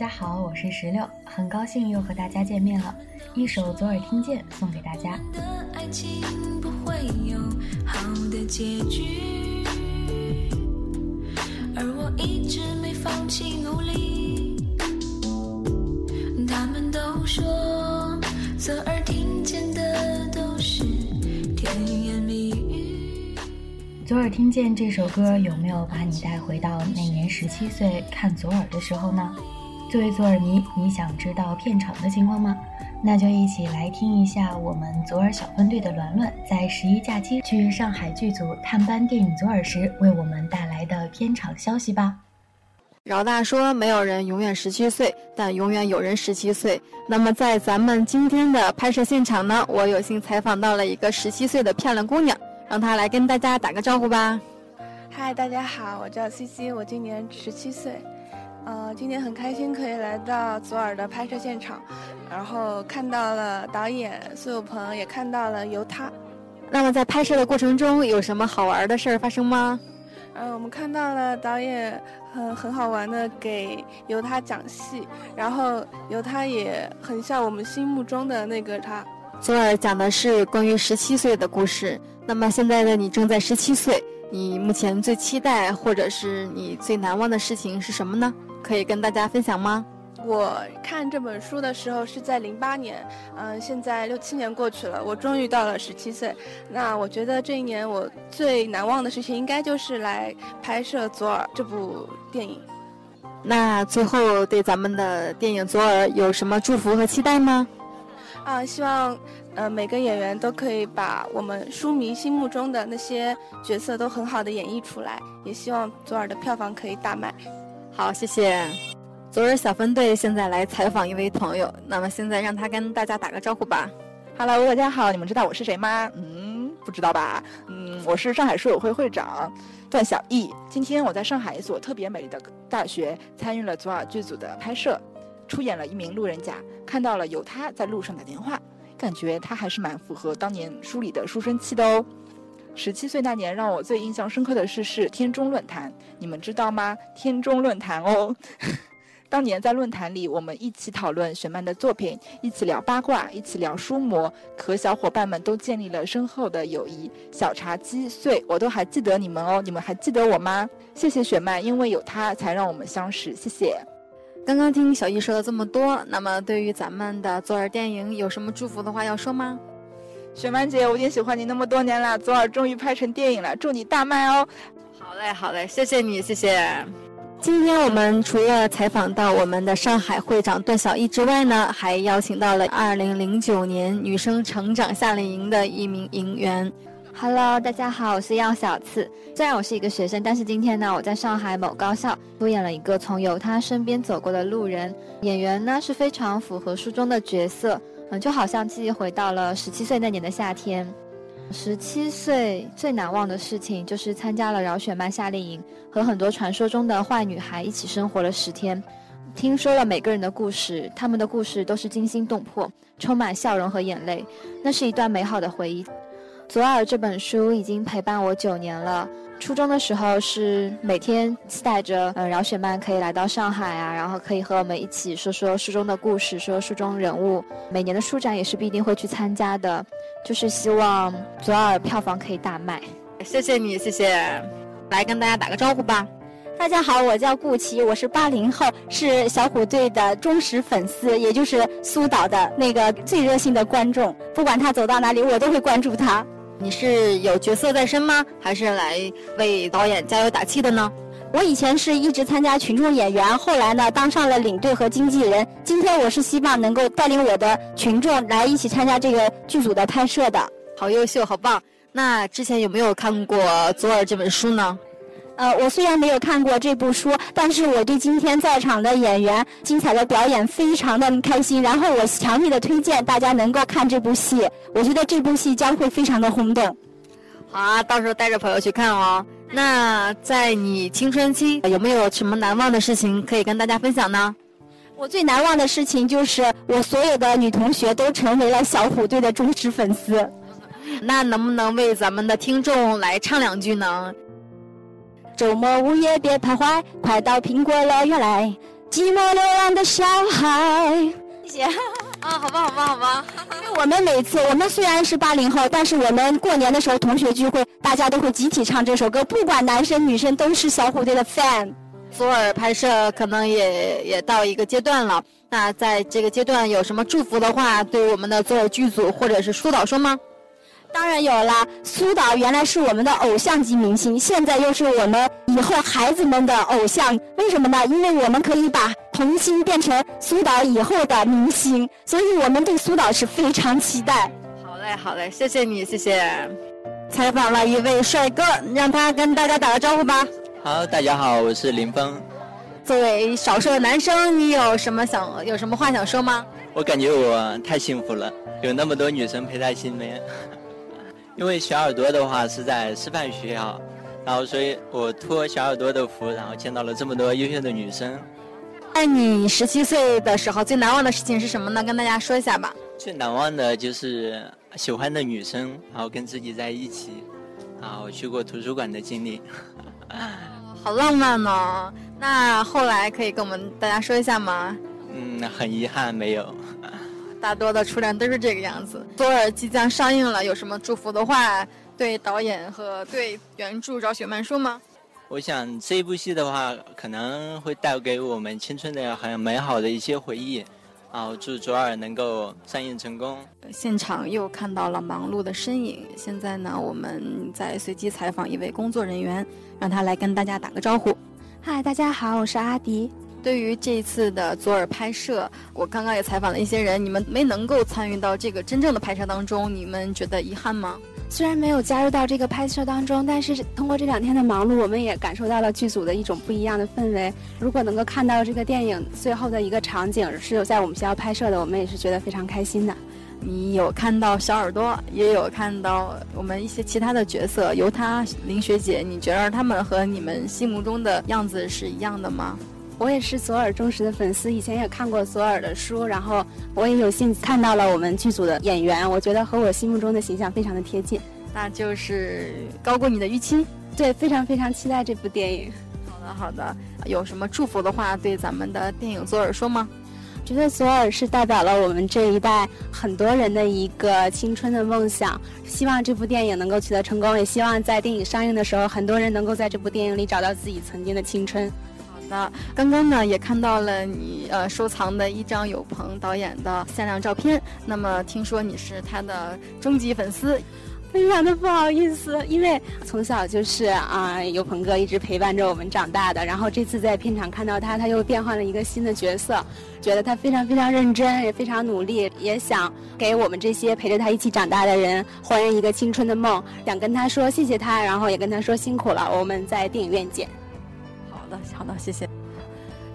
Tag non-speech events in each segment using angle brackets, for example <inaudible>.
大家好，我是石榴，很高兴又和大家见面了。一首《左耳听见》送给大家。左耳听见的都是甜言蜜语。左耳听见这首歌，有没有把你带回到那年十七岁看左耳的时候呢？作为左耳迷，你想知道片场的情况吗？那就一起来听一下我们左耳小分队的 đoàn đoàn 在十一假期去上海剧组探班电影《左耳》时为我们带来的片场消息吧。饶大说：“没有人永远十七岁，但永远有人十七岁。”那么，在咱们今天的拍摄现场呢，我有幸采访到了一个十七岁的漂亮姑娘，让她来跟大家打个招呼吧。嗨，大家好，我叫 CC，我今年十七岁。呃，今天很开心可以来到左耳的拍摄现场，然后看到了导演苏有朋，也看到了由他。那么，在拍摄的过程中有什么好玩的事儿发生吗？呃，我们看到了导演很很好玩的给由他讲戏，然后由他也很像我们心目中的那个他。左耳讲的是关于十七岁的故事。那么现在的你正在十七岁，你目前最期待或者是你最难忘的事情是什么呢？可以跟大家分享吗？我看这本书的时候是在零八年，嗯、现在六七年过去了，我终于到了十七岁。那我觉得这一年我最难忘的事情，应该就是来拍摄《左耳》这部电影。那最后对咱们的电影《左耳》有什么祝福和期待吗？啊，希望呃每个演员都可以把我们书迷心目中的那些角色都很好的演绎出来，也希望《左耳》的票房可以大卖。好，谢谢。昨日小分队现在来采访一位朋友，那么现在让他跟大家打个招呼吧。Hello，大家好，你们知道我是谁吗？嗯，不知道吧？嗯，我是上海书友会会长段小艺。今天我在上海一所特别美丽的大学参与了左耳剧组的拍摄，出演了一名路人甲，看到了有他在路上打电话，感觉他还是蛮符合当年书里的书生气的哦。十七岁那年，让我最印象深刻的事是天中论坛，你们知道吗？天中论坛哦。<laughs> 当年在论坛里，我们一起讨论雪漫的作品，一起聊八卦，一起聊书魔，和小伙伴们都建立了深厚的友谊。小茶几碎，我都还记得你们哦，你们还记得我吗？谢谢雪漫，因为有他才让我们相识，谢谢。刚刚听小易说了这么多，那么对于咱们的左耳电影有什么祝福的话要说吗？雪漫姐，我已经喜欢你那么多年了，左耳终于拍成电影了，祝你大卖哦！好嘞，好嘞，谢谢你，谢谢。今天我们除了采访到我们的上海会长段小艺之外呢，还邀请到了2009年女生成长夏令营的一名营员。Hello，大家好，我是药小次。虽然我是一个学生，但是今天呢，我在上海某高校出演了一个从由他身边走过的路人。演员呢是非常符合书中的角色，嗯，就好像记忆回到了十七岁那年的夏天。十七岁最难忘的事情就是参加了饶雪漫夏令营，和很多传说中的坏女孩一起生活了十天，听说了每个人的故事，他们的故事都是惊心动魄，充满笑容和眼泪，那是一段美好的回忆。《左耳》这本书已经陪伴我九年了。初中的时候是每天期待着，嗯，饶雪漫可以来到上海啊，然后可以和我们一起说说书中的故事，说书中人物。每年的书展也是必定会去参加的，就是希望《左耳》票房可以大卖。谢谢你，谢谢。来跟大家打个招呼吧。大家好，我叫顾琪，我是八零后，是小虎队的忠实粉丝，也就是苏导的那个最热心的观众。不管他走到哪里，我都会关注他。你是有角色在身吗？还是来为导演加油打气的呢？我以前是一直参加群众演员，后来呢当上了领队和经纪人。今天我是希望能够带领我的群众来一起参加这个剧组的拍摄的。好优秀，好棒！那之前有没有看过《左耳》这本书呢？呃，我虽然没有看过这部书，但是我对今天在场的演员精彩的表演非常的开心。然后我强烈的推荐大家能够看这部戏，我觉得这部戏将会非常的轰动。好啊，到时候带着朋友去看哦。那在你青春期有没有什么难忘的事情可以跟大家分享呢？我最难忘的事情就是我所有的女同学都成为了小虎队的忠实粉丝。<laughs> 那能不能为咱们的听众来唱两句呢？周末午夜别徘徊，快到苹果乐园来。寂寞流浪的小孩。谢谢。<laughs> 啊，好吧，好吧，好吧。<laughs> 我们每次，我们虽然是八零后，但是我们过年的时候同学聚会，大家都会集体唱这首歌，不管男生女生都是小虎队的 fan。左耳拍摄可能也也到一个阶段了，那在这个阶段有什么祝福的话，对我们的左耳剧组或者是疏导说吗？当然有了，苏导原来是我们的偶像级明星，现在又是我们以后孩子们的偶像。为什么呢？因为我们可以把童星变成苏导以后的明星，所以我们对苏导是非常期待。好嘞，好嘞，谢谢你，谢谢。采访了一位帅哥，让他跟大家打个招呼吧。好，大家好，我是林峰。作为少数的男生，你有什么想有什么话想说吗？我感觉我太幸福了，有那么多女生陪在身边。因为小耳朵的话是在师范学校，然后所以我托小耳朵的福，然后见到了这么多优秀的女生。那你十七岁的时候，最难忘的事情是什么呢？跟大家说一下吧。最难忘的就是喜欢的女生，然后跟自己在一起，然后去过图书馆的经历。<laughs> 好浪漫呢。那后来可以跟我们大家说一下吗？嗯，很遗憾没有。大多的初恋都是这个样子。左耳即将上映了，有什么祝福的话对导演和对原著赵雪曼说吗？我想这一部戏的话，可能会带给我们青春的很美好的一些回忆。啊，祝左耳能够上映成功。现场又看到了忙碌的身影。现在呢，我们在随机采访一位工作人员，让他来跟大家打个招呼。嗨，大家好，我是阿迪。对于这一次的左耳拍摄，我刚刚也采访了一些人，你们没能够参与到这个真正的拍摄当中，你们觉得遗憾吗？虽然没有加入到这个拍摄当中，但是通过这两天的忙碌，我们也感受到了剧组的一种不一样的氛围。如果能够看到这个电影最后的一个场景是有在我们学校拍摄的，我们也是觉得非常开心的。你有看到小耳朵，也有看到我们一些其他的角色，由他林学姐，你觉得他们和你们心目中的样子是一样的吗？我也是左耳忠实的粉丝，以前也看过左耳的书，然后我也有幸看到了我们剧组的演员，我觉得和我心目中的形象非常的贴近，那就是高过你的预期。对，非常非常期待这部电影。好的好的，有什么祝福的话对咱们的电影左耳说吗？觉得左耳是代表了我们这一代很多人的一个青春的梦想，希望这部电影能够取得成功，也希望在电影上映的时候，很多人能够在这部电影里找到自己曾经的青春。那刚刚呢也看到了你呃收藏的一张有朋导演的限量照片。那么听说你是他的终极粉丝，非常的不好意思，因为从小就是啊有朋哥一直陪伴着我们长大的。然后这次在片场看到他，他又变换了一个新的角色，觉得他非常非常认真，也非常努力，也想给我们这些陪着他一起长大的人还原一个青春的梦。想跟他说谢谢他，然后也跟他说辛苦了，我们在电影院见。好的，好的，谢谢。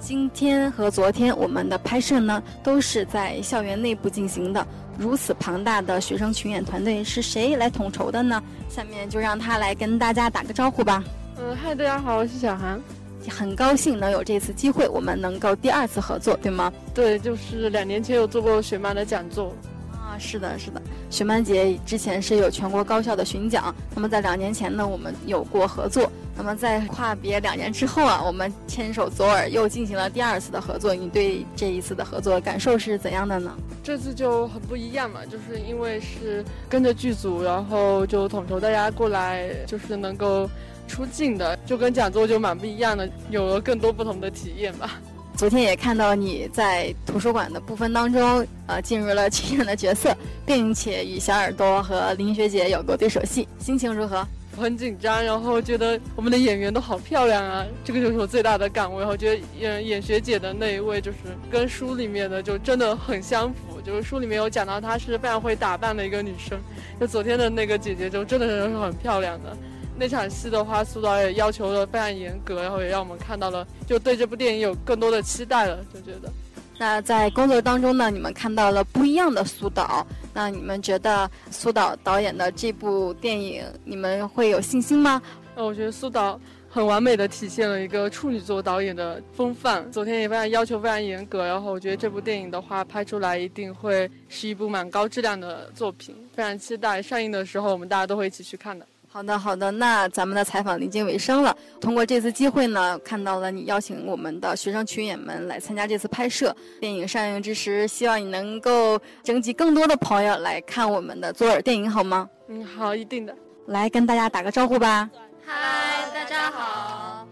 今天和昨天我们的拍摄呢，都是在校园内部进行的。如此庞大的学生群演团队是谁来统筹的呢？下面就让他来跟大家打个招呼吧。嗯，嗨，大家好，我是小韩。很高兴能有这次机会，我们能够第二次合作，对吗？对，就是两年前有做过学漫的讲座。啊，是的，是的。学漫节之前是有全国高校的巡讲，那么在两年前呢，我们有过合作。那么在跨别两年之后啊，我们牵手左耳又进行了第二次的合作。你对这一次的合作感受是怎样的呢？这次就很不一样嘛，就是因为是跟着剧组，然后就统筹大家过来，就是能够出镜的，就跟讲座就蛮不一样的，有了更多不同的体验吧。<laughs> 昨天也看到你在图书馆的部分当中，呃，进入了群演的角色，并且与小耳朵和林学姐有过对手戏，心情如何？很紧张，然后觉得我们的演员都好漂亮啊，这个就是我最大的感悟。我觉得演演学姐的那一位，就是跟书里面的就真的很相符。就是书里面有讲到她是非常会打扮的一个女生，就昨天的那个姐姐就真的是很漂亮的。那场戏的话，苏导也要求的非常严格，然后也让我们看到了，就对这部电影有更多的期待了，就觉得。那在工作当中呢，你们看到了不一样的苏导，那你们觉得苏导导演的这部电影，你们会有信心吗？呃，我觉得苏导很完美的体现了一个处女座导演的风范，昨天也非常要求非常严格，然后我觉得这部电影的话拍出来一定会是一部蛮高质量的作品，非常期待上映的时候我们大家都会一起去看的。好的，好的。那咱们的采访临近尾声了。通过这次机会呢，看到了你邀请我们的学生群演们来参加这次拍摄。电影上映之时，希望你能够征集更多的朋友来看我们的左耳电影，好吗？嗯，好，一定的。来跟大家打个招呼吧。嗨，大家好。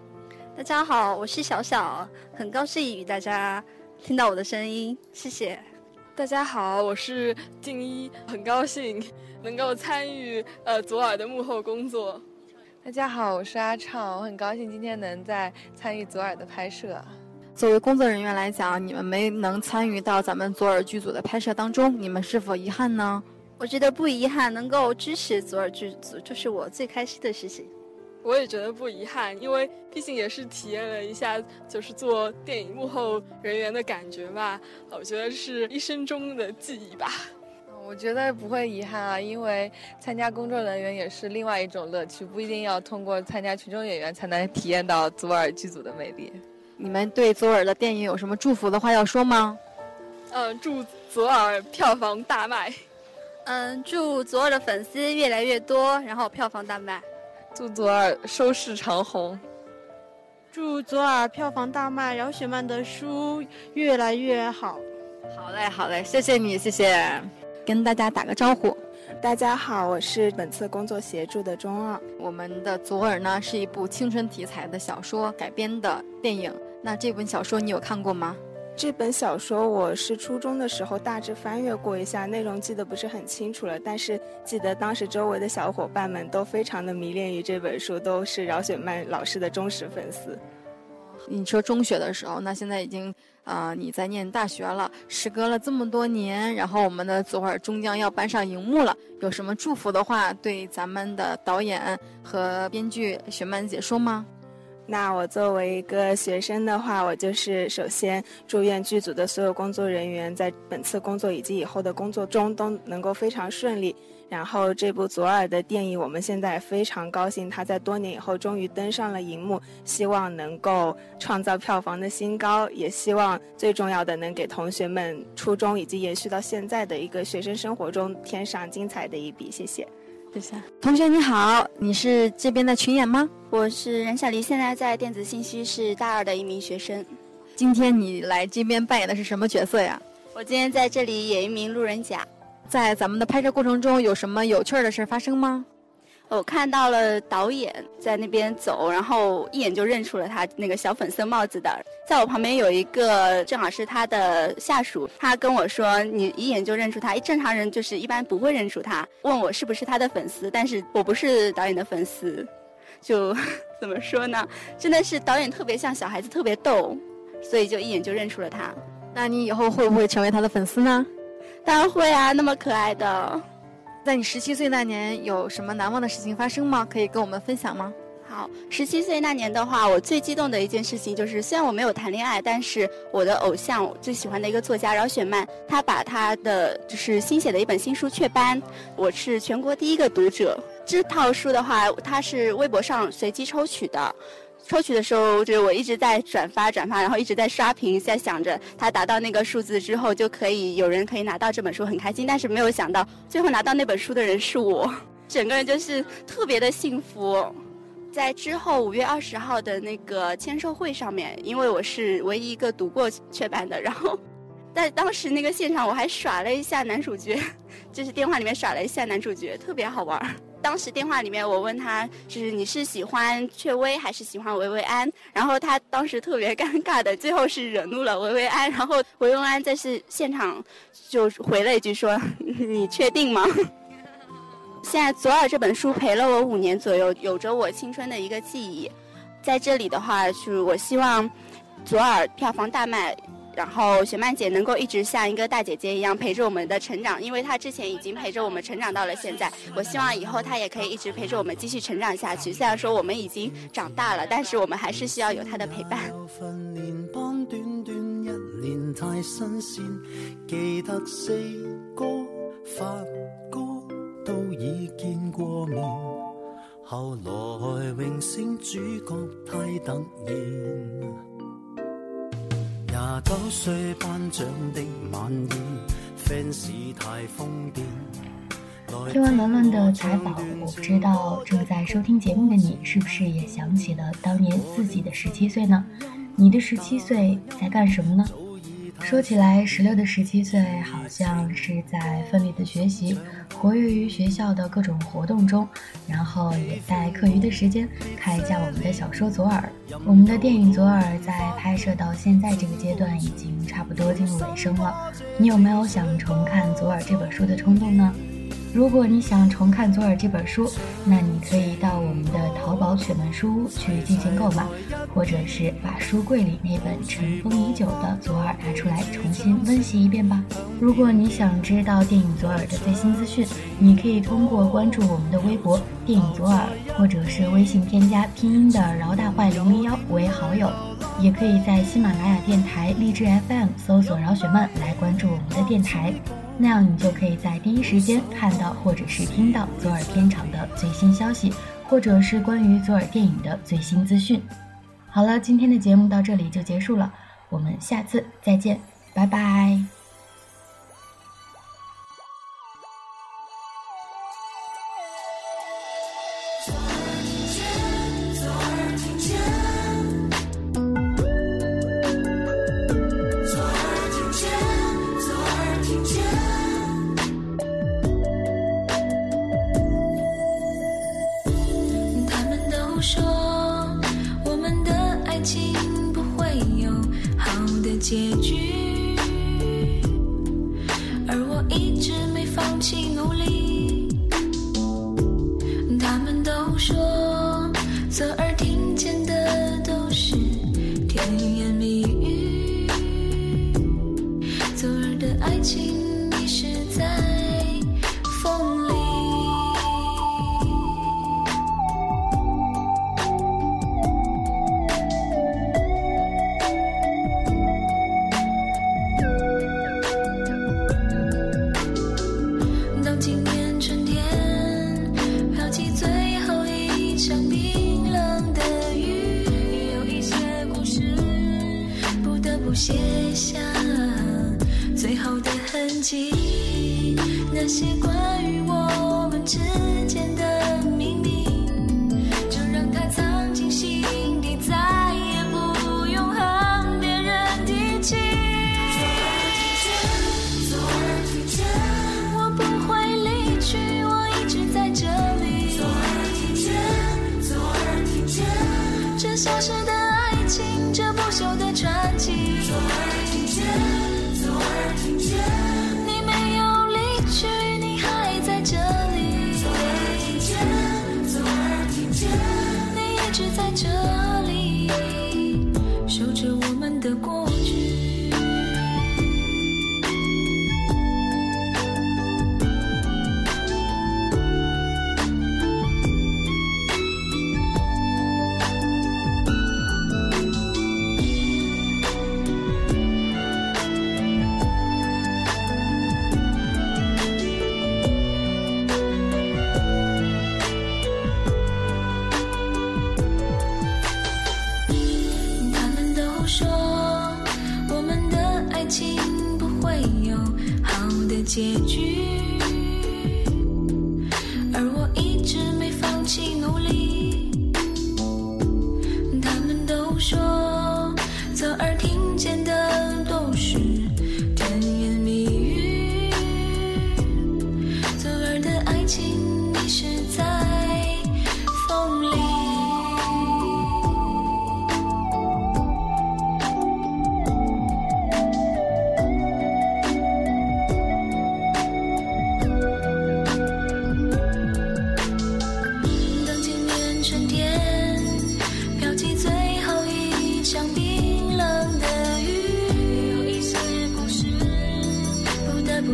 大家好，我是小小，很高兴与大家听到我的声音，谢谢。大家好，我是静一，很高兴 <laughs> 能够参与呃左耳的幕后工作。大家好，我是阿畅，我很高兴今天能在参与左耳的拍摄。作为工作人员来讲，你们没能参与到咱们左耳剧组的拍摄当中，你们是否遗憾呢？我觉得不遗憾，能够支持左耳剧组就是我最开心的事情。我也觉得不遗憾，因为毕竟也是体验了一下，就是做电影幕后人员的感觉吧。我觉得是一生中的记忆吧。我觉得不会遗憾啊，因为参加工作人员也是另外一种乐趣，不一定要通过参加群众演员才能体验到左耳剧组的魅力。你们对左耳的电影有什么祝福的话要说吗？嗯，祝左耳票房大卖。嗯，祝左耳的粉丝越来越多，然后票房大卖。祝左耳收视长虹，祝左耳票房大卖，饶雪漫的书越来越好。好嘞，好嘞，谢谢你，谢谢。跟大家打个招呼，大家好，我是本次工作协助的中二。我们的左耳呢是一部青春题材的小说改编的电影，那这本小说你有看过吗？这本小说我是初中的时候大致翻阅过一下，内容记得不是很清楚了，但是记得当时周围的小伙伴们都非常的迷恋于这本书，都是饶雪漫老师的忠实粉丝。你说中学的时候，那现在已经啊你在念大学了，时隔了这么多年，然后我们的左耳终将要搬上荧幕了，有什么祝福的话对咱们的导演和编剧雪漫姐说吗？那我作为一个学生的话，我就是首先祝愿剧组的所有工作人员在本次工作以及以后的工作中都能够非常顺利。然后这部左耳的电影，我们现在非常高兴，它在多年以后终于登上了荧幕，希望能够创造票房的新高，也希望最重要的能给同学们初中以及延续到现在的一个学生生活中添上精彩的一笔。谢谢。同学你好，你是这边的群演吗？我是任小黎，现在在电子信息是大二的一名学生。今天你来这边扮演的是什么角色呀？我今天在这里演一名路人甲。在咱们的拍摄过程中，有什么有趣的事发生吗？我看到了导演在那边走，然后一眼就认出了他那个小粉色帽子的。在我旁边有一个正好是他的下属，他跟我说：“你一眼就认出他，正常人就是一般不会认出他。”问我是不是他的粉丝，但是我不是导演的粉丝，就 <laughs> 怎么说呢？真的是导演特别像小孩子，特别逗，所以就一眼就认出了他。那你以后会不会成为他的粉丝呢？当然会啊，那么可爱的。在你十七岁那年，有什么难忘的事情发生吗？可以跟我们分享吗？好，十七岁那年的话，我最激动的一件事情就是，虽然我没有谈恋爱，但是我的偶像，最喜欢的一个作家饶雪漫，他把他的就是新写的一本新书雀斑，我是全国第一个读者。这套书的话，它是微博上随机抽取的。抽取的时候，就是我一直在转发转发，然后一直在刷屏，在想着他达到那个数字之后，就可以有人可以拿到这本书，很开心。但是没有想到，最后拿到那本书的人是我，<laughs> 整个人就是特别的幸福。在之后五月二十号的那个签售会上面，因为我是唯一一个读过雀斑的，然后在当时那个现场，我还耍了一下男主角，<laughs> 就是电话里面耍了一下男主角，特别好玩。当时电话里面，我问他，就是你是喜欢雀薇还是喜欢维维安？然后他当时特别尴尬的，最后是惹怒了维维安。然后维维安在是现场就回了一句说：“你确定吗？” <laughs> 现在左耳这本书陪了我五年左右，有着我青春的一个记忆。在这里的话，就是我希望左耳票房大卖。然后雪曼姐能够一直像一个大姐姐一样陪着我们的成长，因为她之前已经陪着我们成长到了现在。我希望以后她也可以一直陪着我们继续成长下去。虽然说我们已经长大了，但是我们还是需要有她的陪伴。后来荣升主角太突然。廿九岁颁奖的晚宴，fans 太疯癫，听完伦伦的采访，我不知道正在收听节目的你是不是也想起了当年自己的十七岁呢？你的十七岁在干什么呢？说起来，十六的十七岁好像是在奋力的学习，活跃于学校的各种活动中，然后也在课余的时间看一下我们的小说《左耳》。我们的电影《左耳》在拍摄到现在这个阶段已经差不多进入尾声了。你有没有想重看《左耳》这本书的冲动呢？如果你想重看《左耳》这本书，那你可以到我们的淘宝选门书屋去进行购买，或者是把书柜里那本尘封已久的《左耳》拿出来重新温习一遍吧。如果你想知道电影《左耳》的最新资讯，你可以通过关注我们的微博“电影左耳”，或者是微信添加拼音的“饶大坏零零幺”为好友，也可以在喜马拉雅电台、荔枝 FM 搜索“饶雪漫”来关注我们的电台。那样你就可以在第一时间看到或者是听到左耳片场的最新消息，或者是关于左耳电影的最新资讯。好了，今天的节目到这里就结束了，我们下次再见，拜拜。说，记忆，那些关于我们之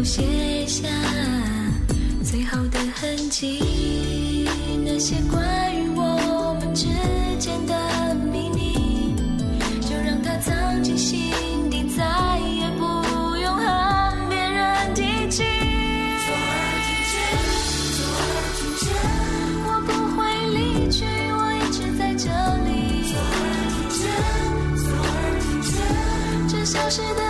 写下最后的痕迹，那些关于我们之间的秘密，就让它藏进心底，再也不用和别人提起。我不会离去，我一直在这里。左耳听见，左耳听见，这消失的